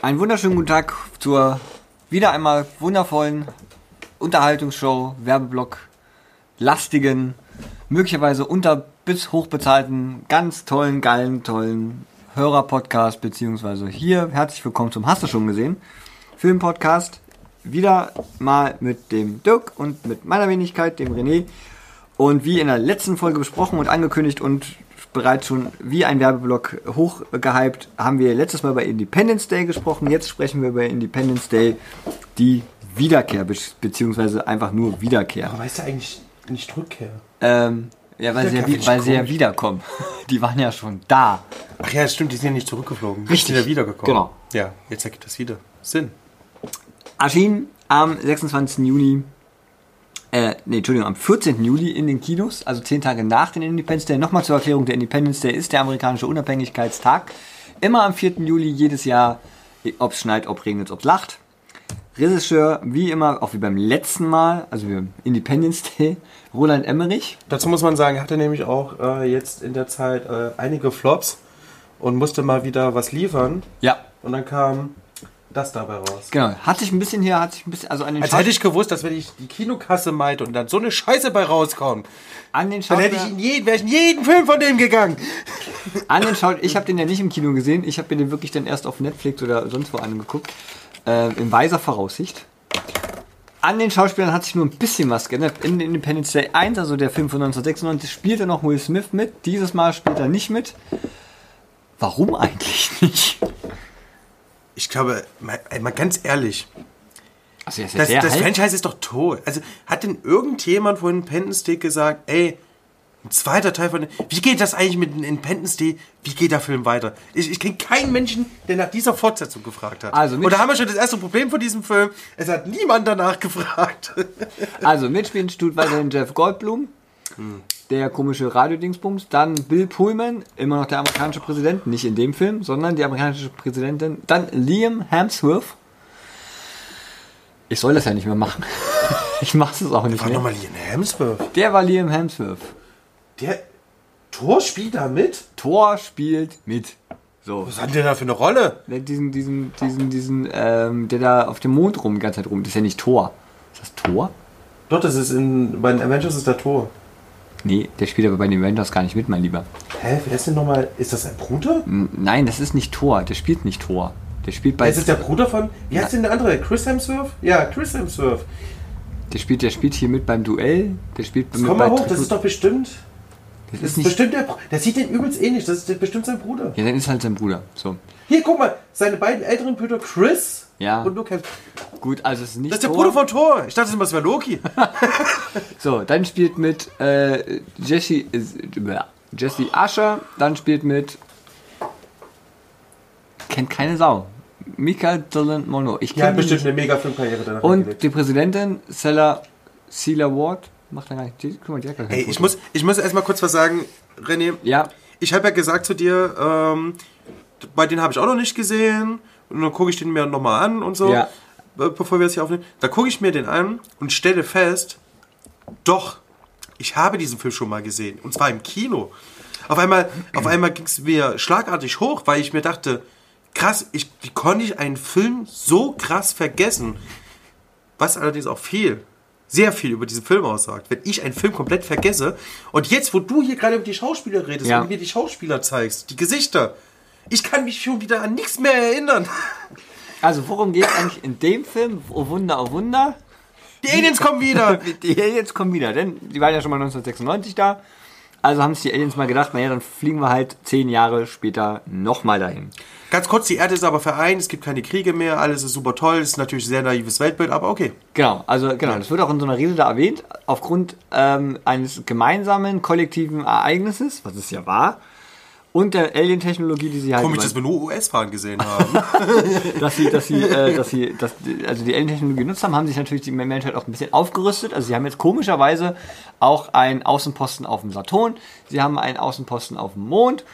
Einen wunderschönen guten Tag zur wieder einmal wundervollen Unterhaltungsshow, Werbeblock, lastigen, möglicherweise unter bis hochbezahlten, ganz tollen, geilen, tollen Hörerpodcast, beziehungsweise hier herzlich willkommen zum Hast du schon gesehen? Filmpodcast. Wieder mal mit dem Dirk und mit meiner Wenigkeit, dem René. Und wie in der letzten Folge besprochen und angekündigt und bereits schon wie ein Werbeblock hochgehypt, haben wir letztes Mal über Independence Day gesprochen. Jetzt sprechen wir über Independence Day, die Wiederkehr, beziehungsweise einfach nur Wiederkehr. Aber weißt du eigentlich nicht Rückkehr? Ähm, ja, weil, sie ja, weil sie ja wiederkommen. Die waren ja schon da. Ach ja, stimmt, die sind ja nicht zurückgeflogen. Die Richtig. sind ja wiedergekommen. Genau. Ja, jetzt ergibt das wieder Sinn. Erschien am 26. Juni, äh, nee, Entschuldigung, am 14. Juli in den Kinos, also zehn Tage nach dem Independence Day. Nochmal zur Erklärung, der Independence Day ist der amerikanische Unabhängigkeitstag. Immer am 4. Juli jedes Jahr, ob es schneit, ob regnet, ob es lacht. Regisseur, wie immer, auch wie beim letzten Mal, also wie beim Independence Day, Roland Emmerich. Dazu muss man sagen, er hatte nämlich auch äh, jetzt in der Zeit äh, einige Flops und musste mal wieder was liefern. Ja, Und dann kam das dabei raus. genau. Hat sich ein bisschen hier, hat sich ein bisschen, also an den, Als Schaus- hätte ich gewusst, dass wenn ich die Kinokasse meinte und dann so eine Scheiße bei rauskommt, an den dann hätte ich Schauspieler- in jeden, wäre ich in jeden Film von dem gegangen. An den Schau ich habe den ja nicht im Kino gesehen, ich habe mir den wirklich dann erst auf Netflix oder sonst wo angeguckt. Äh, in weiser Voraussicht. An den Schauspielern hat sich nur ein bisschen was geändert. In Independence Day 1, also der Film von 1996, spielte noch Will Smith mit. Dieses Mal spielt er nicht mit. Warum eigentlich nicht? Ich glaube, mal, mal ganz ehrlich, Also, das, das alt. Franchise ist doch tot. Also hat denn irgendjemand von Independence Day gesagt, ey, ein zweiter Teil von... Wie geht das eigentlich mit Independence Day? Wie geht der Film weiter? Ich, ich kenne keinen Menschen, der nach dieser Fortsetzung gefragt hat. Also Und da haben wir schon das erste Problem von diesem Film. Es hat niemand danach gefragt. Also mitspielen tut weiterhin Jeff Goldblum, der komische Radiodingsbums, dann Bill Pullman, immer noch der amerikanische Präsident, nicht in dem Film, sondern die amerikanische Präsidentin, dann Liam Hemsworth. Ich soll das ja nicht mehr machen. Ich mache es auch nicht War mehr. nochmal Liam Hemsworth. Der war Liam Hemsworth. Der Thor spielt da mit? Thor spielt mit. So. Was hat der da für eine Rolle? Der- Diesen, diesen, diesen, diesen, ähm, der da auf dem Mond rum, die ganze Zeit rum. Das ist ja nicht Thor. Ist das Thor? Doch, das ist in... Bei den Avengers ist der Thor. Nee, der spielt aber bei den Avengers gar nicht mit, mein Lieber. Hä, wer ist denn nochmal... Ist das ein Bruder? N- Nein, das ist nicht Thor. Der spielt nicht Thor. Der spielt bei. Das ist der Bruder von... Wie heißt denn der andere? Chris Hemsworth? Ja, Chris Hemsworth. Der spielt, der spielt hier mit beim Duell. Der spielt mit Komm bei mal hoch, das ist doch bestimmt... Das Das ist ist nicht. bestimmt der... Der sieht den übelst ähnlich. Das ist bestimmt sein Bruder. Ja, dann ist halt sein Bruder. So. Hier, guck mal. Seine beiden älteren Brüder Chris Ja. und Luke Hemsworth. Gut, also es ist nicht Das ist der Thor. Bruder von Thor. Ich dachte immer, das wäre Loki. So, dann spielt mit äh, Jesse, äh, Jesse Usher. Dann spielt mit. Kennt keine Sau. Mika Dylan Monroe. Ich kenne bestimmt eine mega Filmkarriere danach Und hingelegt. die Präsidentin, Sella, Sela Ward. Macht er gar nicht. Die- Guck mal, die hat gar Ey, Foto. ich muss, ich muss erstmal kurz was sagen, René. Ja, Ich habe ja gesagt zu dir, ähm, bei denen habe ich auch noch nicht gesehen. Und dann gucke ich den mir nochmal an und so, Ja. Bevor wir es hier aufnehmen. Da gucke ich mir den an und stelle fest, doch, ich habe diesen Film schon mal gesehen. Und zwar im Kino. Auf einmal, auf einmal ging es mir schlagartig hoch, weil ich mir dachte, krass, ich, wie konnte ich einen Film so krass vergessen? Was allerdings auch viel, sehr viel über diesen Film aussagt. Wenn ich einen Film komplett vergesse und jetzt, wo du hier gerade über die Schauspieler redest Ja. und mir die Schauspieler zeigst, die Gesichter, ich kann mich schon wieder an nichts mehr erinnern. Also worum geht es eigentlich in dem Film? Oh Wunder, oh Wunder. Die Aliens kommen wieder. Die Aliens kommen wieder, denn die waren ja schon mal 1996 da. Also haben sich die Aliens mal gedacht, naja, dann fliegen wir halt zehn Jahre später nochmal dahin. Ganz kurz, die Erde ist aber vereint, es gibt keine Kriege mehr, alles ist super toll, es ist natürlich ein sehr naives Weltbild, aber okay. Genau, also genau, das wird auch in so einer Rede da erwähnt, aufgrund ähm, eines gemeinsamen kollektiven Ereignisses, was es ja war, und der Alien-Technologie, die sie halt Komisch, dass wir nur US-Fahren gesehen haben. dass sie, dass sie, äh, dass sie, dass, also die Alien-Technologie genutzt haben, haben sich natürlich die Menschheit auch ein bisschen aufgerüstet. Also sie haben jetzt komischerweise auch einen Außenposten auf dem Saturn, sie haben einen Außenposten auf dem Mond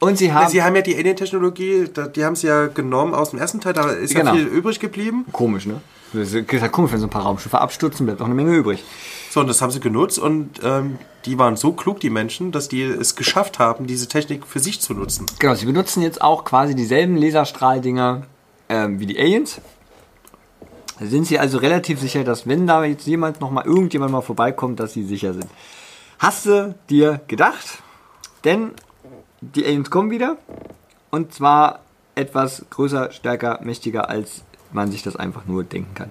und sie haben Sie haben ja die Alien-Technologie, die haben sie ja genommen aus dem ersten Teil, da ist Genau. ja viel übrig geblieben. komisch, ne? Das ist halt komisch, wenn so ein paar Raumschiffe abstürzen, bleibt auch eine Menge übrig. So, und das haben sie genutzt und ähm, die waren so klug, die Menschen, dass die es geschafft haben, diese Technik für sich zu nutzen. Genau, sie benutzen jetzt auch quasi dieselben Laserstrahldinger ähm, wie die Aliens. Sind sie also relativ sicher, dass wenn da jetzt jemand noch mal irgendjemand mal vorbeikommt, dass sie sicher sind. Hast du dir gedacht? Denn die Aliens kommen wieder und zwar etwas größer, stärker, mächtiger, als man sich das einfach nur denken kann.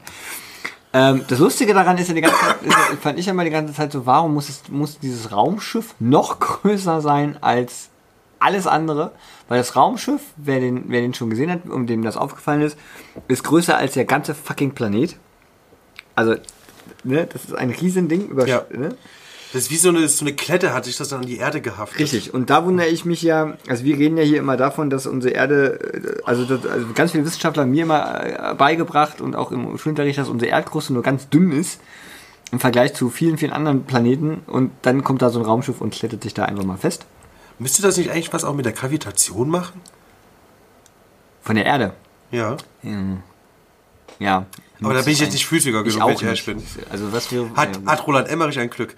Ähm, das Lustige daran ist ja die ganze Zeit, ist, fand ich ja mal die ganze Zeit so, warum muss, es, muss dieses Raumschiff noch größer sein als alles andere? Weil das Raumschiff, wer den, wer den schon gesehen hat und dem das aufgefallen ist, ist größer als der ganze fucking Planet. Also, ne, das ist ein Riesending über, Ja. ne? Das ist wie so eine, so eine Klette, hat sich das dann an die Erde gehaftet. Richtig, und da wundere ich mich ja, also wir reden ja hier immer davon, dass unsere Erde, äh, also, das, also ganz viele Wissenschaftler haben mir immer äh, beigebracht und auch im Schulunterricht, dass unsere Erdkruste nur ganz dünn ist im Vergleich zu vielen, vielen anderen Planeten und dann kommt da so ein Raumschiff und klettet sich da einfach mal fest. Müsste das nicht eigentlich was auch mit der Gravitation machen? Von der Erde. Ja. Ja. Aber da bin ich jetzt nicht Physiker genug, nicht. ich bin. Also was wir... Hat, ja, hat Roland Emmerich ein Glück.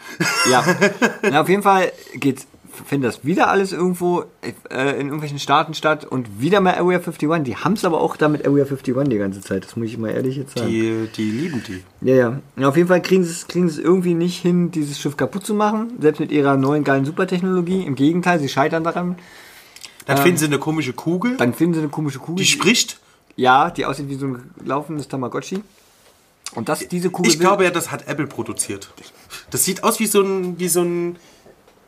Ja. Na, auf jeden Fall geht's, findet das wieder alles irgendwo äh, in irgendwelchen Staaten statt und wieder mal Area 51. Die haben es aber auch da mit Area 51 die ganze Zeit. Das muss ich mal ehrlich jetzt sagen. Die, die lieben die. Ja, ja. ja auf jeden Fall kriegen sie es kriegen sie es irgendwie nicht hin, dieses Schiff kaputt zu machen. Selbst mit ihrer neuen geilen Supertechnologie. Im Gegenteil, sie scheitern daran. Dann finden sie eine komische Kugel, Dann finden sie eine komische Kugel. die spricht. Ja, die aussieht wie so ein laufendes Tamagotchi. Und das, diese Kugel. Ich glaube ja, das hat Apple produziert. Das sieht aus wie so ein, wie so ein,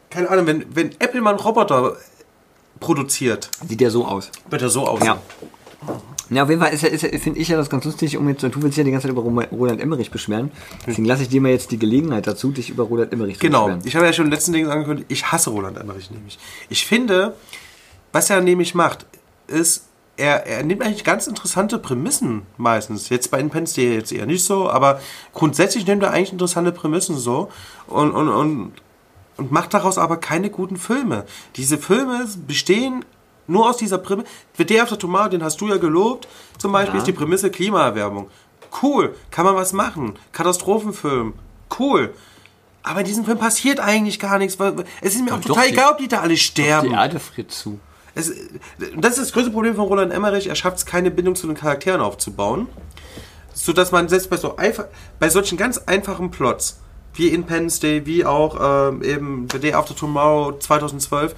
keine Ahnung, wenn, wenn Apple mal einen Roboter produziert, sieht ja so aus. wird er so aussehen. Ja. Ja, auf jeden Fall ist ist finde ich ja das ganz lustig, um jetzt, du willst ja die ganze Zeit über Roland Emmerich beschweren. Deswegen lasse ich dir mal jetzt die Gelegenheit dazu, dich über Roland Emmerich zu Genau. beschweren. Ich habe ja schon den letzten Dingen angekündigt, ich hasse Roland Emmerich nämlich. Ich finde, was er nämlich macht, ist, er, er nimmt eigentlich ganz interessante Prämissen meistens. Jetzt bei Independence Day jetzt eher nicht so, aber grundsätzlich nimmt er eigentlich interessante Prämissen so und, und, und, und macht daraus aber keine guten Filme. Diese Filme bestehen nur aus dieser Prämisse. The Day After Tomorrow, den hast du ja gelobt, zum Beispiel Ja. ist die Prämisse Klimaerwärmung. Cool, kann man was machen. Katastrophenfilm, cool. Aber in diesem Film passiert eigentlich gar nichts. Es ist mir auch Doch, total die- egal, ob die da alle sterben. Die Erde friert zu. Es, das ist das größte Problem von Roland Emmerich. Er schafft es, keine Bindung zu den Charakteren aufzubauen. Sodass man selbst bei, so einfach, bei solchen ganz einfachen Plots, wie Independence Day, wie auch ähm, eben The Day After Tomorrow 2012,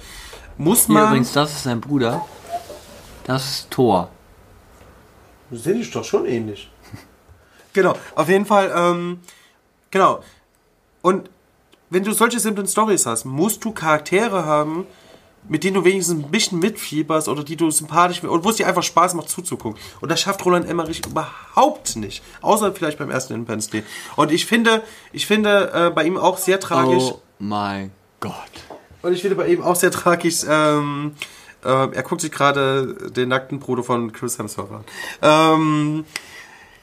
muss Hier man... übrigens, das ist sein Bruder. Das ist Thor. Sind die doch schon ähnlich. genau, auf jeden Fall, ähm, genau. Und wenn du solche simplen Stories hast, musst du Charaktere haben, mit denen du wenigstens ein bisschen mitfieberst oder die du sympathisch und wo es dir einfach Spaß macht zuzugucken. Und das schafft Roland Emmerich überhaupt nicht. Außer vielleicht beim ersten Independence Day. Und ich finde, ich finde äh, bei ihm auch sehr tragisch. Oh mein Gott. Und ich finde bei ihm auch sehr tragisch, ähm, äh, er guckt sich gerade den nackten Bruder von Chris Hemsworth an. Ähm,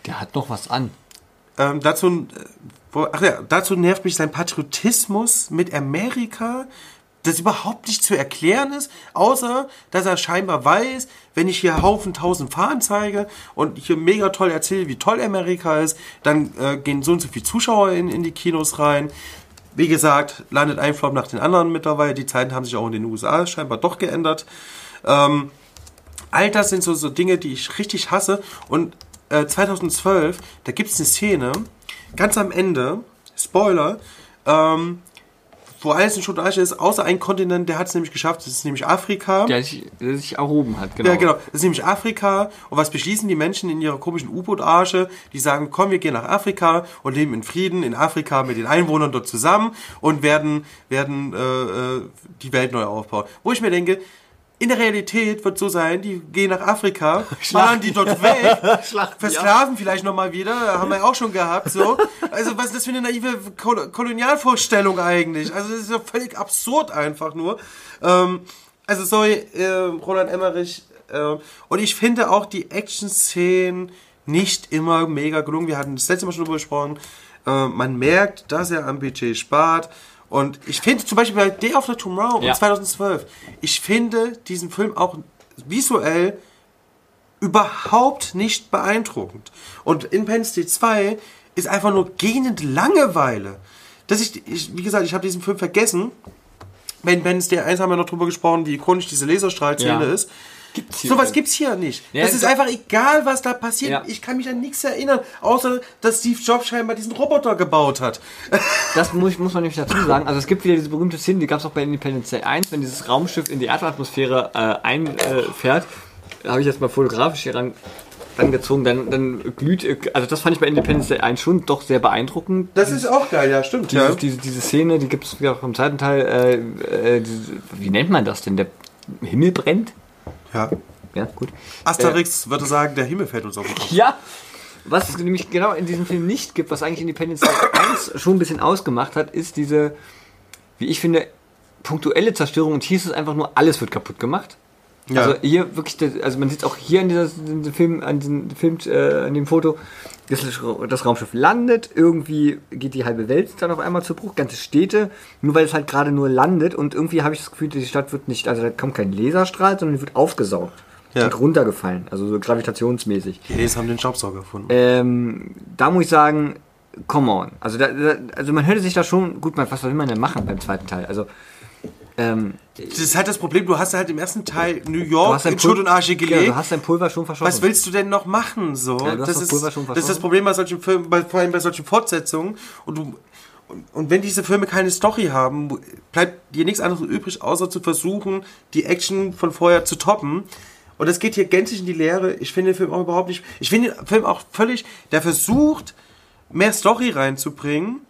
Der hat noch was an. ähm, dazu, äh, wo, ach ja, dazu nervt mich sein Patriotismus mit Amerika, das überhaupt nicht zu erklären ist, außer dass er scheinbar weiß, wenn ich hier Haufen tausend Fahnen zeige und hier mega toll erzähle, wie toll Amerika ist, dann äh, gehen so und so viele Zuschauer in, in die Kinos rein. Wie gesagt, landet ein Flop nach den anderen mittlerweile. Die Zeiten haben sich auch in den USA scheinbar doch geändert. Ähm, all das sind so, so Dinge, die ich richtig hasse. Und äh, 2012, da gibt es eine Szene, ganz am Ende, Spoiler, ähm, wo alles in Schutt und Asche ist, außer ein Kontinent, der hat es nämlich geschafft, das ist nämlich Afrika. Der sich, der sich erhoben hat, genau. Ja, genau. Das ist nämlich Afrika. Und was beschließen die Menschen in ihrer komischen U-Boot-Arsche? Die sagen, komm, wir gehen nach Afrika und leben in Frieden in Afrika mit den Einwohnern dort zusammen und werden, werden äh, äh, die Welt neu aufbauen. Wo ich mir denke, in der Realität wird so sein, die gehen nach Afrika, machen die dort weg, versklaven vielleicht nochmal wieder, haben wir ja auch schon gehabt, so. Also was ist das für eine naive Kol Kolonialvorstellung eigentlich? Also das ist ja völlig absurd einfach nur. Ähm, also sorry, äh, Roland Emmerich. Äh, und ich finde auch die Action-Szenen nicht immer mega gelungen. Wir hatten das letzte Mal schon drüber gesprochen. Äh, man merkt, dass er am Budget spart. Und ich finde zum Beispiel bei Day After Tomorrow Ja. und 2012, ich finde diesen Film auch visuell überhaupt nicht beeindruckend. Und Independence Day 2 ist einfach nur gähnend Langeweile. Dass ich, ich wie gesagt, ich habe diesen Film vergessen. Ben Benz, der eins haben wir noch drüber gesprochen, wie ikonisch diese Laserstrahlszene Ja. ist. Gibt's hier Sowas gibt's hier nicht. Ja, das ist einfach egal, was da passiert. Ja. Ich kann mich an nichts erinnern, außer dass Steve Jobs scheinbar diesen Roboter gebaut hat. Das muss, muss man nämlich dazu sagen. Also es gibt wieder diese berühmte Szene, die gab es auch bei Independence Day 1, wenn dieses Raumschiff in die Erdatmosphäre äh, einfährt. Da habe ich jetzt mal fotografisch hier ran, rangezogen, dann, dann glüht, äh, also das fand ich bei Independence Day 1 schon doch sehr beeindruckend. Das ist auch geil, ja, stimmt. Diese, Ja. diese, diese Szene, die gibt es auch im zweiten Teil, äh, äh, diese, wie nennt man das denn? Der Himmel brennt? Ja. Ja, gut. Asterix würde sagen, der Himmel fällt uns auf den Kopf. Ja, was es nämlich genau in diesem Film nicht gibt, was eigentlich Independence Day 1 schon ein bisschen ausgemacht hat, ist diese, wie ich finde, punktuelle Zerstörung. Und hier ist es einfach nur, alles wird kaputt gemacht. Ja. Also hier wirklich, also man sieht auch hier an in diesem Film, an diesem Film, äh, an dem Foto, das, das Raumschiff landet, irgendwie geht die halbe Welt dann auf einmal zu Bruch, ganze Städte, nur weil es halt gerade nur landet und irgendwie habe ich das Gefühl, die Stadt wird nicht, also da kommt kein Laserstrahl, sondern die wird aufgesaugt Ja. und runtergefallen, also so gravitationsmäßig. Die Aliens haben den Staubsauger erfunden. Ähm, da muss ich sagen, come on. Also, da, da, also man hätte sich da schon, gut, man, was will man denn machen beim zweiten Teil? Also, ähm, Das ist halt das Problem, du hast halt im ersten Teil New York in Schutt und Asche Genau, gelegt. du hast dein Pulver schon verschossen. Was willst du denn noch machen? So? Ja, das, das ist, Pulver schon das ist das. Problem bei solchen Filmen, bei, vor allem bei solchen Fortsetzungen. Und, du, und, und wenn diese Filme keine Story haben, bleibt dir nichts anderes übrig, außer zu versuchen, die Action von vorher zu toppen. Und das geht hier gänzlich in die Leere. Ich finde den Film auch überhaupt nicht. Ich finde den Film auch völlig. Der versucht, mehr Story reinzubringen.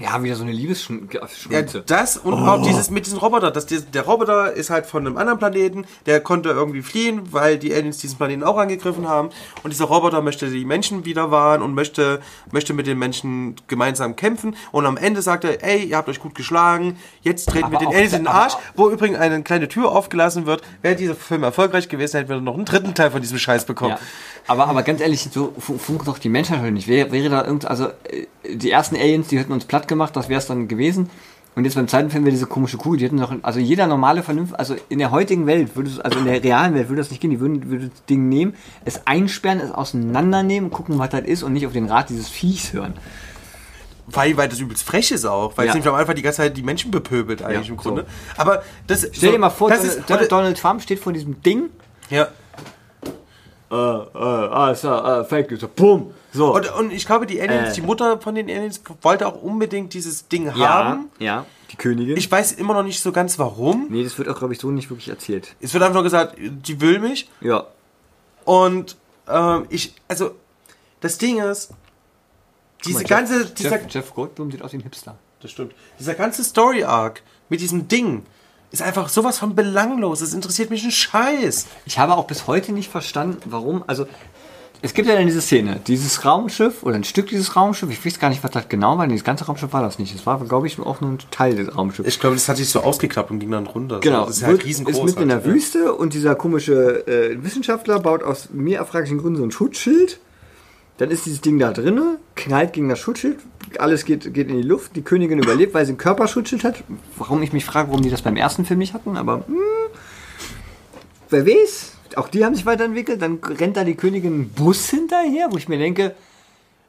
Ja, wieder so eine Ja, Liebesschmutze. das und Oh. auch dieses mit diesem Roboter. Das, der, Roboter ist halt von einem anderen Planeten, der konnte irgendwie fliehen, weil die Aliens diesen Planeten auch angegriffen haben. Und dieser Roboter möchte die Menschen wieder wahren und möchte, möchte mit den Menschen gemeinsam kämpfen. Und am Ende sagt er, ey, ihr habt euch gut geschlagen, jetzt treten wir den Aliens in den Arsch, wo übrigens eine kleine Tür aufgelassen wird. Wäre dieser Film erfolgreich gewesen, hätten wir noch einen dritten Teil von diesem Scheiß bekommen. Ja. Aber, aber ganz ehrlich, so fun- funkt doch die Menschheit heute nicht. Wäre, wäre da irgend, also äh, die ersten Aliens, die hätten uns platt gemacht, das wäre es dann gewesen. Und jetzt beim zweiten Film wäre diese komische Kuh, die hätten noch, also jeder normale Vernunft, also in der heutigen Welt würde es, also in der realen Welt würde das nicht gehen. Die würden, würden das Ding nehmen, es einsperren, es auseinandernehmen, gucken, was das ist und nicht auf den Rat dieses Viechs hören. Weil, weil das übelst frech ist auch, weil Ja. es nämlich am Anfang die ganze Zeit die Menschen bepöbelt eigentlich Ja, im Grunde. so. Aber das Stell dir mal vor, Donald, ist, Donald Trump steht vor diesem Ding. ja. Äh, äh, ah, ist ja, äh, Fake News. Bumm. So. Und, und ich glaube, die Aliens, Äh. die Mutter von den Aliens wollte auch unbedingt dieses Ding ja, haben. ja, die Königin. Ich weiß immer noch nicht so ganz warum. nee, das wird auch, glaube ich, so nicht wirklich erzählt. Es wird einfach nur gesagt, die will mich. Ja. Und ähm, ich, also, das Ding ist, diese mal, ganze, Jeff, dieser, Jeff, Jeff Goldblum sieht aus wie ein Hipster. das stimmt, dieser ganze Story-Arc mit diesem Ding ist einfach sowas von belanglos. Es interessiert mich ein Scheiß. Ich habe auch bis heute nicht verstanden, warum. Also, es gibt ja dann diese Szene, dieses Raumschiff oder ein Stück dieses Raumschiffs, ich weiß gar nicht, was das genau war, das ganze Raumschiff war das nicht. Es war, glaube ich, auch nur ein Teil des Raumschiffs. Ich glaube, das hat sich so ausgeklappt und ging dann runter. Genau, das ist halt riesengroß. ist mitten in der halt, ja. Wüste und dieser komische äh, Wissenschaftler baut aus mir erfraglichen Gründen so ein Schutzschild. Dann ist dieses Ding da drinne, knallt gegen das Schutzschild, alles geht, geht in die Luft. Die Königin überlebt, weil sie ein Körperschutzschild hat. Warum ich mich frage, warum die das beim ersten Film nicht hatten, aber hm, wer weiß. Auch die haben sich weiterentwickelt. Dann rennt da die Königin einen Bus hinterher, wo ich mir denke,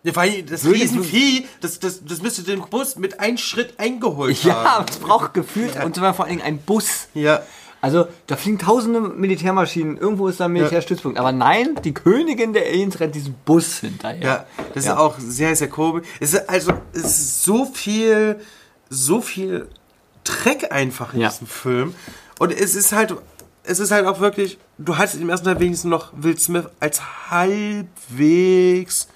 Ja, weil das Würde- Riesenvieh, das, das, das müsste den Bus mit einem Schritt eingeholt ja, haben. es braucht gefühlt und zwar vor Dingen ein Bus. Ja. Also, da fliegen tausende Militärmaschinen, irgendwo ist da ein Militärstützpunkt. Aber nein, die Königin der Aliens rennt diesen Bus hinterher. Ja, das Ja. ist auch sehr, sehr komisch. Es ist also, es ist so viel, so viel Dreck einfach in Ja. diesem Film. Und es ist halt, es ist halt auch wirklich, du hattest im ersten Teil wenigstens noch Will Smith als halbwegs.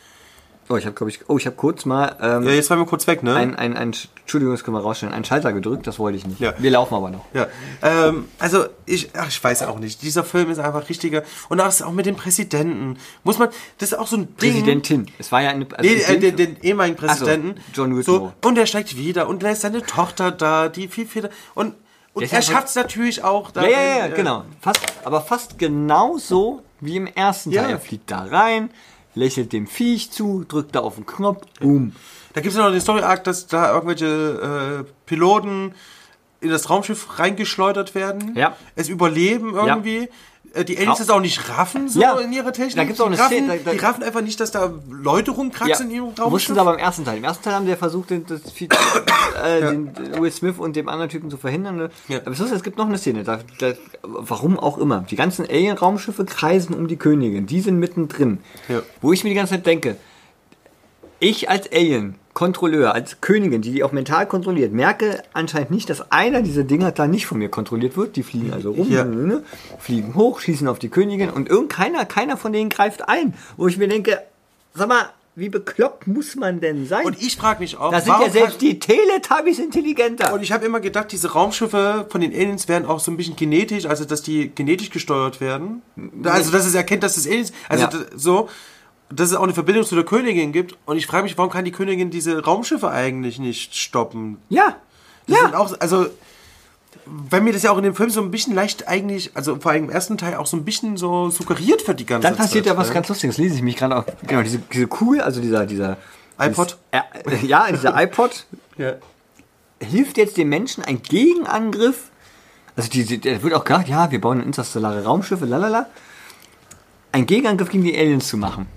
Oh, ich habe, glaube ich, oh, ich habe kurz mal ähm, Ja, jetzt waren wir kurz weg, ne? ein, ein, ein, Entschuldigung, das können wir rausstellen, einen Schalter gedrückt, das wollte ich nicht. Ja. Wir laufen aber noch. Ja, ähm, also ich, ach, ich weiß auch nicht. Dieser Film ist einfach richtiger. Und auch, auch mit dem Präsidenten. Muss man, das ist auch so ein Ding. Präsidentin. Es war ja eine. also Nee, äh, den, den ehemaligen Ach so, Präsidenten. John Whitmore. So, und er steigt wieder und lässt seine Tochter da, die viel, viel. Und, und ist er schafft es natürlich auch. Ja, ja, ja, darin, ja, äh, genau. Fast, aber fast genauso wie im ersten Ja. Teil. Er fliegt da rein, lächelt dem Viech zu, drückt da auf den Knopf, boom. Da gibt es ja noch den Story-Arc, dass da irgendwelche äh, Piloten in das Raumschiff reingeschleudert werden. Ja. Es überleben irgendwie. äh, die Aliens das auch nicht raffen, so Ja. in ihrer Technik. Da gibt's auch die, eine raffen, Szene, da- da- die raffen einfach nicht, dass da Leute rumkraxeln in ihrem Wussten Raumschiff. sie aber im ersten Teil. Im ersten Teil haben sie ja versucht, den, das, äh, den Will Smith und dem anderen Typen zu verhindern. ne? Ja. Aber es gibt noch eine Szene, da, da, warum auch immer. Die ganzen Alien-Raumschiffe kreisen um die Königin. Die sind mittendrin. Ja. Wo ich mir die ganze Zeit denke, ich als Alien-Kontrolleur, als Königin, die die auch mental kontrolliert, merke anscheinend nicht, dass einer dieser Dinger da nicht von mir kontrolliert wird. Die fliegen also rum, Ja. ne? fliegen hoch, schießen auf die Königin und irgendeiner, keiner von denen greift ein. Wo ich mir denke, sag mal, wie bekloppt muss man denn sein? Und ich frage mich auch, da sind ja selbst die Teletubbies intelligenter. Und ich habe immer gedacht, diese Raumschiffe von den Aliens wären auch so ein bisschen genetisch, also dass die genetisch gesteuert werden. Also dass es erkennt, dass es Aliens, also Ja. so, dass es auch eine Verbindung zu der Königin gibt. Und ich frage mich, warum kann die Königin diese Raumschiffe eigentlich nicht stoppen? ja, Das ja. auch, also, weil mir das ja auch in dem Film so ein bisschen leicht eigentlich, also vor allem im ersten Teil auch so ein bisschen so suggeriert wird die ganze Dann Zeit. passiert ja was ne? ganz Lustiges, lese ich mich gerade auch. Genau, diese, diese Kugel, also dieser, dieser iPod? Dieses, äh, ja, dieser iPod Ja. hilft jetzt den Menschen ein Gegenangriff. Also die, die, da wird auch gesagt, ja, wir bauen interstellare Raumschiffe, lalala. Ein Gegenangriff gegen die Aliens zu machen.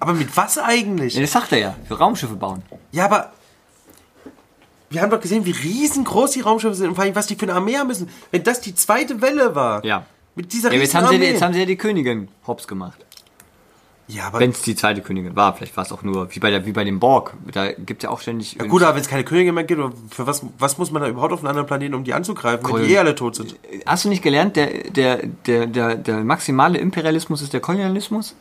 Aber mit was eigentlich? Ja, das sagt er ja, für Raumschiffe bauen. Ja, aber wir haben doch gesehen, wie riesengroß die Raumschiffe sind und vor allem, was die für eine Armee haben müssen. Wenn das die zweite Welle war. Ja. Mit dieser Ja, jetzt, haben sie, jetzt haben sie ja die Königin hops gemacht. ja, aber Wenn es die zweite Königin war, vielleicht war es auch nur, wie bei, der, wie bei dem Borg. Da gibt es ja auch ständig. ja, gut, aber wenn es keine Königin mehr gibt, für was, was muss man da überhaupt auf einen anderen Planeten, um die anzugreifen, wenn Cool. die eh alle tot sind? Hast du nicht gelernt, der, der, der, der, der maximale Imperialismus ist der Kolonialismus?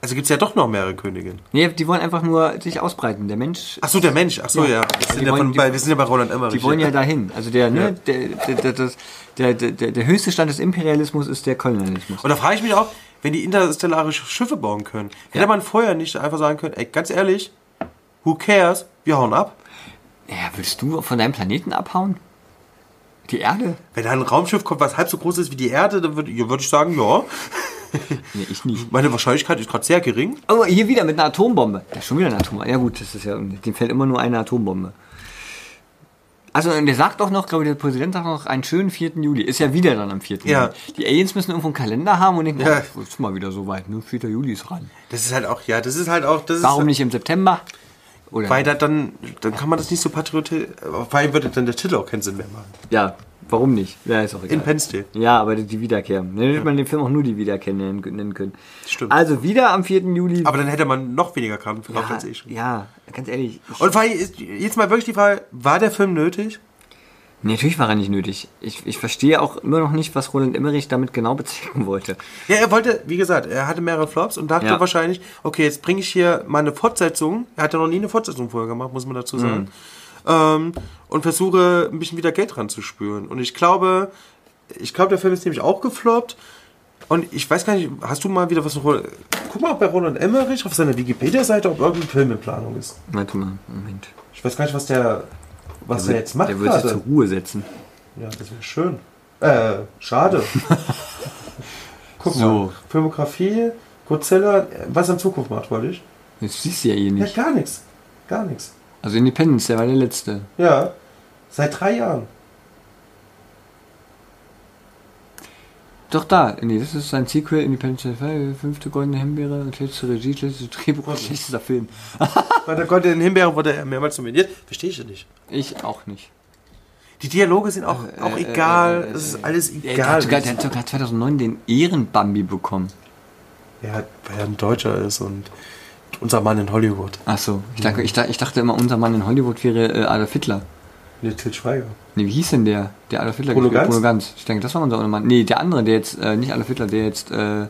Also gibt es ja doch noch mehrere Königinnen. Nee, die wollen einfach nur sich ausbreiten. Der Mensch Ach so, der Mensch. Ach so, ja. Wir, sind ja von, die- bei, wir sind ja bei Roland Emmerich. Die wollen ja ja. dahin. Also der, ne, Ja. der, der, der, der, der, der, höchste Stand des Imperialismus ist der Kolonialismus. Und da frage ich mich auch, wenn die interstellare Sch- Schiffe bauen können, hätte man vorher nicht einfach sagen können, ey, ganz ehrlich, who cares, wir hauen ab. Ja, würdest du von deinem Planeten abhauen? Die Erde? Wenn da ein Raumschiff kommt, was halb so groß ist wie die Erde, dann würde ja, würd ich sagen, ja, Nee, ich nicht. meine Wahrscheinlichkeit ist gerade sehr gering. Oh, hier wieder mit einer Atombombe. Da ist schon wieder eine Atombombe. Ja gut, das ist ja, dem fällt immer nur eine Atombombe. Also der sagt auch noch, glaube ich, der Präsident sagt noch, einen schönen 4. Juli. Ist ja wieder dann am 4. Ja. Juli. Die Aliens müssen irgendwo einen Kalender haben und denken, Ja. oh, ist mal wieder so weit, ne? 4. Juli ist ran. Das ist halt auch, ja, das ist halt auch, das Warum ist, nicht im September? Oder? Weil da dann, dann kann man das nicht so patriotisch, vor allem würde dann der Titel auch keinen Sinn mehr machen. Ja, warum nicht? Ja, ist auch egal. In Penn State. Ja, aber die Wiederkehr. Dann hätte man den Film auch nur die Wiederkehr nennen, können. Stimmt. Also wieder am 4. Juli. Aber dann hätte man noch weniger Karten verkauft ja, als schon. ja, ganz ehrlich. Ich, Und ist jetzt mal wirklich die Frage, war der Film nötig? nee, natürlich war er nicht nötig. Ich, ich verstehe auch immer noch nicht, was Roland Emmerich damit genau bezwecken wollte. Ja, er wollte, wie gesagt, er hatte mehrere Flops und dachte Ja. wahrscheinlich, okay, jetzt bringe ich hier mal eine Fortsetzung. Er hat ja noch nie eine Fortsetzung vorher gemacht, muss man dazu sagen. Ähm, und versuche ein bisschen wieder Geld ranzuspüren. Und ich glaube, ich glaube, der Film ist nämlich auch gefloppt. Und ich weiß gar nicht, hast du mal wieder was von guck mal bei Roland Emmerich auf seiner Wikipedia-Seite, ob irgendein Film in Planung ist. Warte mal, Moment. Ich weiß gar nicht, was der, was der, jetzt macht Der wird sich zur Ruhe setzen. Ja, das wäre schön. Äh, schade. Guck So. mal. Filmografie, Godzilla, was er in Zukunft macht, wollte ich. Das siehst du ja eh Ja, nicht. gar nichts. Gar nichts. Also Independence, der war der letzte. Ja. Seit drei Jahren. Doch da, nee, das ist sein Sequel, Independence Day, fünfte goldene Himbeere, schlechteste Regie, schlechteste Drehbuch, schlechtester Film. Bei der Goldenen Himbeere wurde er mehrmals nominiert. Verstehe ich ja nicht. Ich auch nicht. Die Dialoge sind auch, auch äh, egal. äh, äh, Es ist alles Der, der, egal. hat sogar, der hat sogar 2009 den Ehrenbambi bekommen. Ja, weil er ein Deutscher ist und unser Mann in Hollywood. Ach so, ich dachte, ich, dachte, ich dachte immer, unser Mann in Hollywood wäre äh, Adolf Hitler. Nee, Til Schweiger. Nee, wie hieß denn der? Der Adolf Hitler gespielt- Ganz? Bruno Ganz. Ich denke, das war unser Mann. Nee, der andere, der jetzt, äh, nicht Adolf Hitler, der jetzt, äh,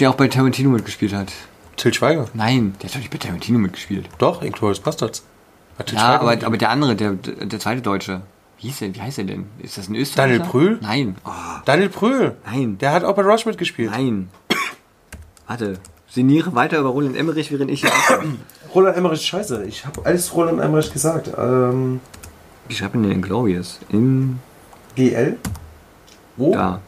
der auch bei Tarantino mitgespielt hat. Til Schweiger. Nein, der hat doch nicht bei Tarantino mitgespielt. Doch, Inglourious Bastards. Hat Til Ja, aber, aber der andere, der, der zweite Deutsche. Wie hieß der, wie heißt er denn? Ist das ein Österreicher? Daniel Brühl? Nein. Oh, Daniel Brühl. nein. Der hat auch bei Rush mitgespielt. Nein. Warte. Sinniere weiter über Roland Emmerich, während ich hier Roland Emmerich ist scheiße. Ich habe alles Roland Emmerich gesagt. Ähm, Wie schreibt man denn Inglourious? In GL? Wo? da.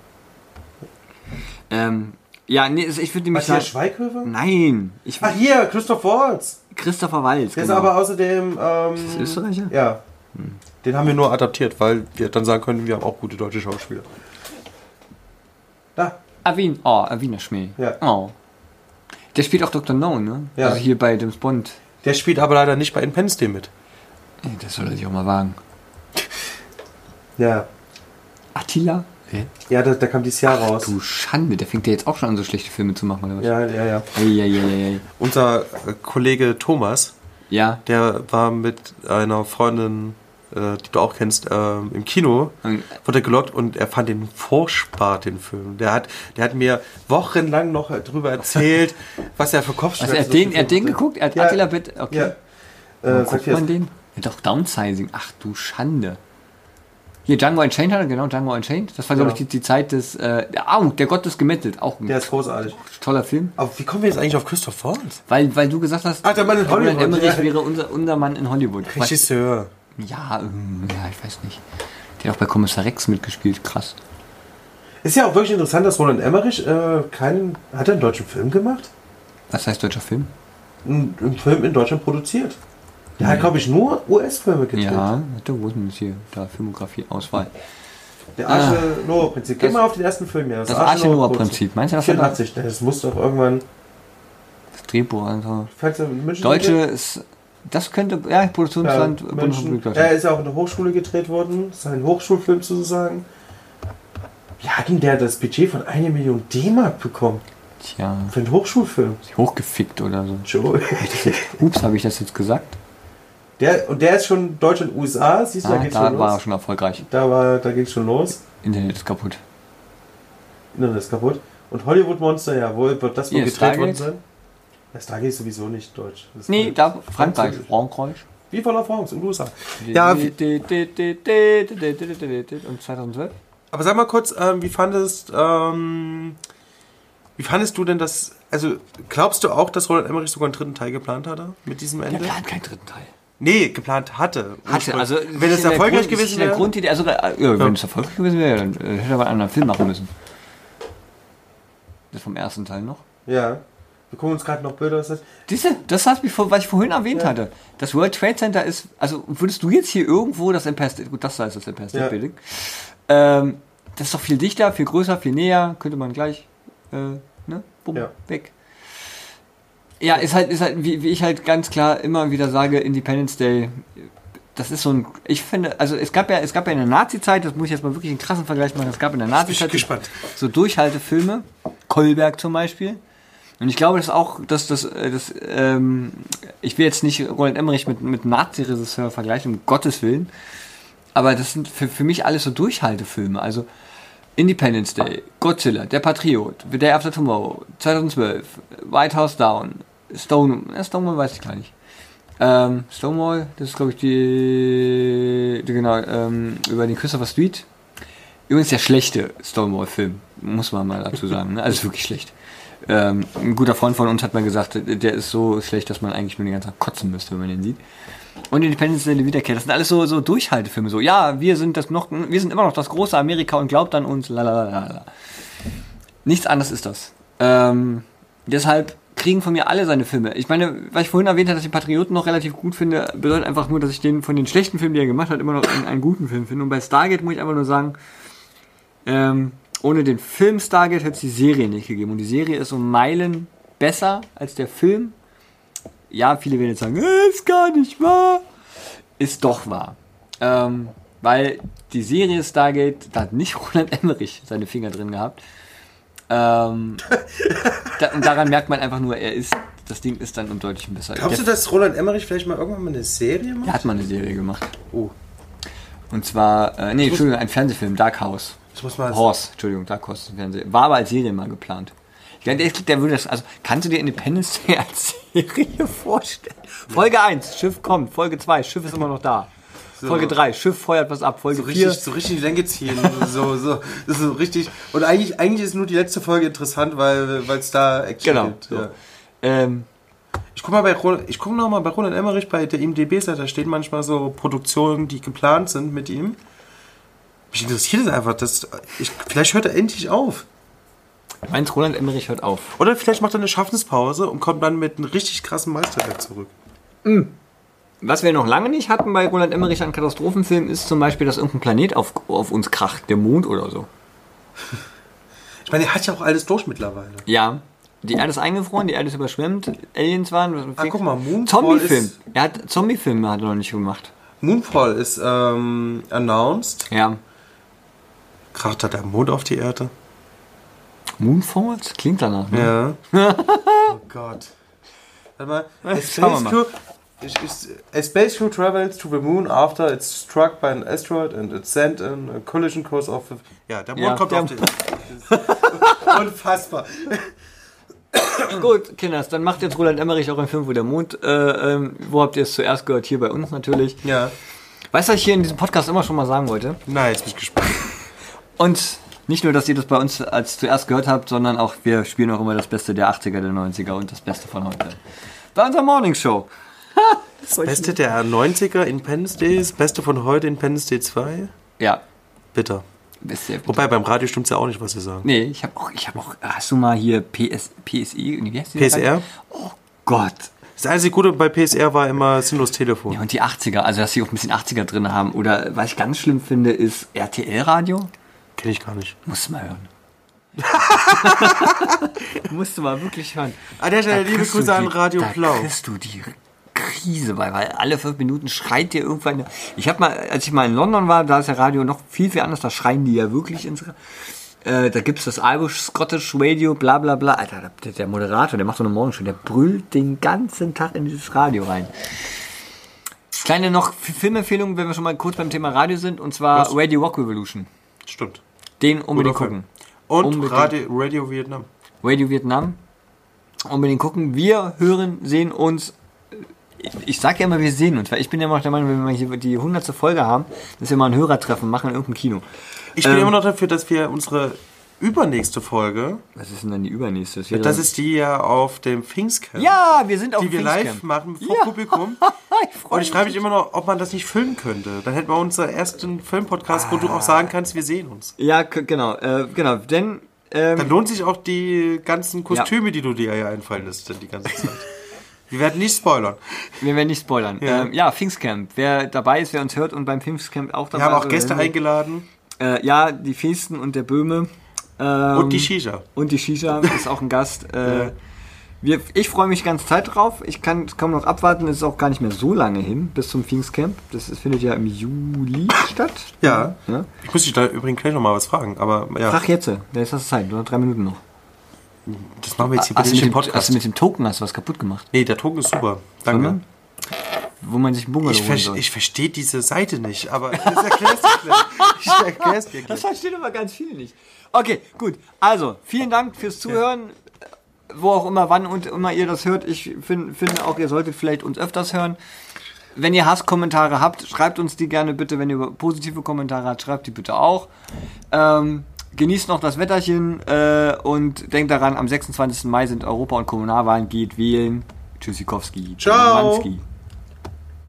Ähm, ja, nee, ich würde nämlich Matthias. Schweighöfer? Nein, ich Ach hier, Christoph Waltz. Christopher Waltz. Der genau. ist aber außerdem. Ähm, Ist das Österreicher? Ja. Den haben wir nur adaptiert, weil wir dann sagen können, wir haben auch gute deutsche Schauspieler. Da. Avin, oh, Avina Schmäh. Ja. Oh. Der spielt auch Dr. No, ne? Ja. Also hier bei James Bond. Der spielt aber leider nicht bei Independence Day mit. Ey, Das soll er sich auch mal wagen. Ja. Attila? Ja, da, da kam dieses Jahr raus. Du Schande, der fängt ja jetzt auch schon an, so schlechte Filme zu machen, oder was? Ja, ja, ja. Eieieiei. Unser äh, Kollege Thomas, Ja. der war mit einer Freundin, äh, die du auch kennst, ähm, im Kino, Und- wurde gelockt und er fand den furchtbar, den Film. Der hat, der hat mir wochenlang noch darüber erzählt, was er für Kopfschmerzen Also er hat den, er hat den geguckt? Er hat Ja. Attila Bett. Okay. Ja. Äh, guckt man den? Ja, doch, Downsizing. Ach du Schande. Hier, Django Unchained hat er, genau, Django Unchained. Das war, glaube ich, Ja. die, die Zeit des. Äh, Au, der Gott ist gemettelt. Auch ein Der ist großartig. toller Film. Aber wie kommen wir jetzt eigentlich auf Christoph Waltz? Weil, weil du gesagt hast, Ach, der Mann in Roland Hollywood, Emmerich ja. wäre unser, unser Mann in Hollywood. Regisseur. Ja, ähm, ja, ich weiß nicht. Der hat auch bei Kommissar Rex mitgespielt. Krass. Ist ja auch wirklich interessant, dass Roland Emmerich äh, keinen. Hat er einen deutschen Film gemacht? Was heißt deutscher Film? Einen Film in Deutschland produziert. Der hat, glaube ich, nur US-Filme gedreht. Ja, ist denn das hier? Da, Filmografie, Auswahl. Der Arche Noah Prinzip. Geh Das- mal auf den ersten Film hier. Das Arche Noah Prinzip. Meinst du, das hat 84, das muss doch irgendwann. das Drehbuch? Also Deutsche ist. Das könnte. Ja, Ja, Produktionsland München. Bundesrepublik Er Deutschland. ist ja auch in der Hochschule gedreht worden. Sein Hochschulfilm sozusagen. Wie hat denn der das Budget von 1 Million D-Mark bekommen? Tja, Für einen Hochschulfilm? hochgefickt oder so. Joe. Ups, habe ich das jetzt gesagt? Der, und der ist schon Deutschland, USA. Siehst du, da Ah, geht's da schon war er los. schon erfolgreich. Da, war, da ging es schon los. Internet ist kaputt. Internet ist kaputt. Und Hollywood Monster, ja, wo wird das wohl Hier, gedreht worden sein? Ja, Stargate ist sowieso nicht deutsch. Das Nee, da Frankreich. Französisch. Frankreich. Wie voller France in den USA. Ja, Und 2012? Aber sag mal kurz, ähm, wie fandest, ähm, wie fandest du denn das, also glaubst du auch, dass Roland Emmerich sogar einen dritten Teil geplant hatte mit diesem Ende? plant keinen dritten Teil. Nee, geplant hatte. Hatte, also wenn es erfolgreich Grund- gewesen wäre. Grundidee, also äh, ja, wenn es erfolgreich gewesen wäre, dann hätte er mal einen anderen Film machen müssen. Das vom ersten Teil noch. Ja. Wir gucken uns gerade noch Bilder. Was das Diese, das hast mich was ich vorhin erwähnt Ja. hatte. Das World Trade Center ist, also würdest du jetzt hier irgendwo das Empire State, gut, das da ist das Empire State Ja. Building. Ähm, das ist doch viel dichter, viel größer, viel näher, könnte man gleich, äh, ne, bumm, Ja. weg. Ja, ist halt, ist halt, wie, wie ich halt ganz klar immer wieder sage, Independence Day, das ist so ein, ich finde, also es gab ja, es gab ja in der Nazi-Zeit, das muss ich jetzt mal wirklich einen krassen Vergleich machen, es gab in der Nazi-Zeit so Durchhaltefilme, Kolberg zum Beispiel. Und ich glaube, das auch, dass das, äh, das ähm, ich will jetzt nicht Roland Emmerich mit, mit Nazi-Regisseur vergleichen, um Gottes Willen. Aber das sind für, für mich alles so Durchhaltefilme. Also Independence Day, Godzilla, Der Patriot, The Day After Tomorrow, 2012, White House Down, Stone, äh, Stonewall weiß ich gar nicht. Ähm, Stonewall, das ist glaube ich die, die genau, ähm, über den Christopher Street. Übrigens der schlechte Stonewall-Film, muss man mal dazu sagen. Ne? Also wirklich schlecht. Ähm, ein guter Freund von uns hat mal gesagt, der ist so schlecht, dass man eigentlich nur den ganzen Tag kotzen müsste, wenn man den sieht. Und Independence Day, die Wiederkehr, das sind alles so, so Durchhaltefilme. So, ja, wir sind das noch, wir sind immer noch das große Amerika und glaubt an uns, lalalala. Nichts anderes ist das. Ähm, deshalb kriegen von mir alle seine Filme. Ich meine, was ich vorhin erwähnt habe, dass ich Patrioten noch relativ gut finde, bedeutet einfach nur, dass ich den von den schlechten Filmen, die er gemacht hat, immer noch einen, einen guten Film finde. Und bei Stargate muss ich einfach nur sagen, ähm, ohne den Film Stargate hätte es die Serie nicht gegeben. Und die Serie ist um Meilen besser als der Film. Ja, viele werden jetzt sagen, äh, ist gar nicht wahr. Ist doch wahr. Ähm, weil die Serie Stargate, da hat nicht Roland Emmerich seine Finger drin gehabt. Ähm, da, und daran merkt man einfach nur, er ist, das Ding ist dann um deutlich besser. Glaubst du, dass Roland Emmerich vielleicht mal irgendwann mal eine Serie macht? hat mal eine Serie gemacht. Oh, Und zwar, äh, nee, Entschuldigung, ein Fernsehfilm, Dark House. Ich muss mal. Horse, Entschuldigung, Dark Horse ist ein Fernsehen. War aber als Serie mal geplant. Ich glaube, der, der würde das, also, kannst du dir Independence Day als Serie vorstellen? Folge 1, Schiff kommt. Folge 2, Schiff ist immer noch da. Folge 3, Schiff feuert was ab. Folge So 4, richtig, so richtig die Länge ziehen. so, so, das ist so richtig. Und eigentlich, eigentlich ist nur die letzte Folge interessant, weil es da Action Genau, gibt. so. Ja. ähm, Ich guck mal bei Roland, ich guck noch mal bei Roland Emmerich bei der IMDb-Seite, da stehen manchmal so Produktionen, die geplant sind mit ihm. Mich interessiert es einfach, dass ich, vielleicht hört er endlich auf. meinst Roland Emmerich hört auf? Oder vielleicht macht er eine Schaffenspause und kommt dann mit einem richtig krassen Meisterwerk zurück. Was wir noch lange nicht hatten bei Roland Emmerich an Katastrophenfilmen, ist zum Beispiel, dass irgendein Planet auf, auf uns kracht, der Mond oder so. Ich meine, er hat ja auch alles durch mittlerweile. Ja. Die Erde ist eingefroren, die Erde ist überschwemmt, Aliens waren. Ah, guck mal, Moonfall Zombie-Film. Er hat Zombie-Filme hat er noch nicht gemacht. Moonfall ist ähm, announced. Ja. Kracht da der Mond auf die Erde? Moonfalls? Klingt danach. Ne? Ja. oh Gott. Warte mal. A space, crew, a space crew travels to the moon after it's struck by an asteroid and it's sent in a collision course of the... Ja, der Mond Ja, kommt der- auf die Erde. Unfassbar. Gut, Kinders, dann macht jetzt Roland Emmerich auch einen Film, wo der Mond. Äh, ähm, wo habt ihr es zuerst gehört? Hier bei uns natürlich. Ja. Weißt du, was ich hier in diesem Podcast immer schon mal sagen wollte? Na, jetzt bin ich gespannt. Und nicht nur, dass ihr das bei uns als zuerst gehört habt, sondern auch wir spielen auch immer das Beste der 80er, der 90er und das Beste von heute. Bei unserer Morning Show. Das Beste der 90er Independence Day, das Beste von heute Independence Day 2? Ja. Bitter. Sehr Wobei beim Radio stimmt es ja auch nicht, was sie sagen. Nee, ich habe auch, ich habe auch, hast du mal hier PS, PSI, wie heißt die PSR? Oh Gott. Das einzige Gute bei PSR war immer sinnlos Telefon. Ja, und die 80er, also dass sie auch ein bisschen 80er drin haben. Oder was ich ganz schlimm finde, ist RTL-Radio. Kenne ich gar nicht. Musst du mal hören. Musst du mal wirklich hören. An der Stelle liebe Grüße an Radio da Blau. kriegst du die Krise bei, weil alle fünf Minuten schreit dir irgendwann. Ich habe mal, als ich mal in London war, da ist ja Radio noch viel, viel anders, da schreien die ja wirklich ins. Äh, da gibt's das Irish Scottish Radio, bla bla bla. Alter, der, der Moderator, der macht so eine Morgenshow, der brüllt den ganzen Tag in dieses Radio rein. Kleine noch Filmempfehlung, wenn wir schon mal kurz beim Thema Radio sind, und zwar Was? Radio Rock Revolution. Stimmt. Den unbedingt Guter gucken. Film. Und Unbedingt. Radio, Radio Vietnam. Radio Vietnam. Unbedingt gucken. Wir hören, sehen uns. Ich, sage ja immer, wir sehen uns, weil ich bin ja immer noch der Meinung, wenn wir hier die hundertste Folge haben, dass wir mal ein Hörertreffen machen in irgendeinem Kino. Ich bin Ähm. immer noch dafür, dass wir unsere übernächste Folge, Was ist denn dann die übernächste? Das, das ist die ja auf dem Pfingstcamp, ja, wir sind auf die dem wir live Pfingstcamp. machen vor Ja. Publikum. ich Und ich frage mich immer noch, ob man das nicht filmen könnte. Dann hätten wir unseren ersten Filmpodcast, wo du auch sagen kannst, wir sehen uns. Ja, genau, äh, genau, denn ähm, Dann lohnt sich auch die ganzen Kostüme, die du dir ja einfallen lässt, die ganze Zeit. Wir werden nicht spoilern. wir werden nicht spoilern. Ja. Ja, ähm, ja Pfingstcamp. Wer dabei ist, wer uns hört und beim Pfingstcamp auch dabei Wir haben auch ist, Gäste eingeladen Äh, ja, die Festen und der Böhme. Ähm, und die Shisha. Und die Shisha ist auch ein Gast. Äh, wir, ich freue mich die ganze Zeit drauf. Ich kann es kaum noch abwarten. Es ist auch gar nicht mehr so lange hin bis zum Pfingstcamp. Das ist, findet ja im Juli statt. Ja. ja. Ich muss dich da übrigens gleich nochmal was fragen, aber ja, Frag jetzt. Da ist das Zeit. Nur noch drei Minuten noch. das machen wir jetzt hier Hast du, mit im dem, hast Podcast. du mit dem Token hast du was kaputt gemacht? Nee, der Token ist super. Danke. Sondern? Wo man sich einen Bungalow Ich, holen ver soll. ich verstehe diese Seite nicht, aber das erklärst du gleich. Ich erklär's dir Das gleich. verstehen aber ganz viele nicht. Okay, gut. Also, vielen Dank fürs Zuhören. Wo auch immer, wann und immer ihr das hört. Ich find, finde auch, ihr solltet vielleicht uns öfters hören. Wenn ihr Hasskommentare habt, schreibt uns die gerne bitte. Wenn ihr positive Kommentare habt, schreibt die bitte auch. Ähm, genießt noch das Wetterchen äh, und denkt daran, am 26. Mai sind Europa- und Kommunalwahlen. Geht wählen. Tschüssikowski. Ciao. Manski.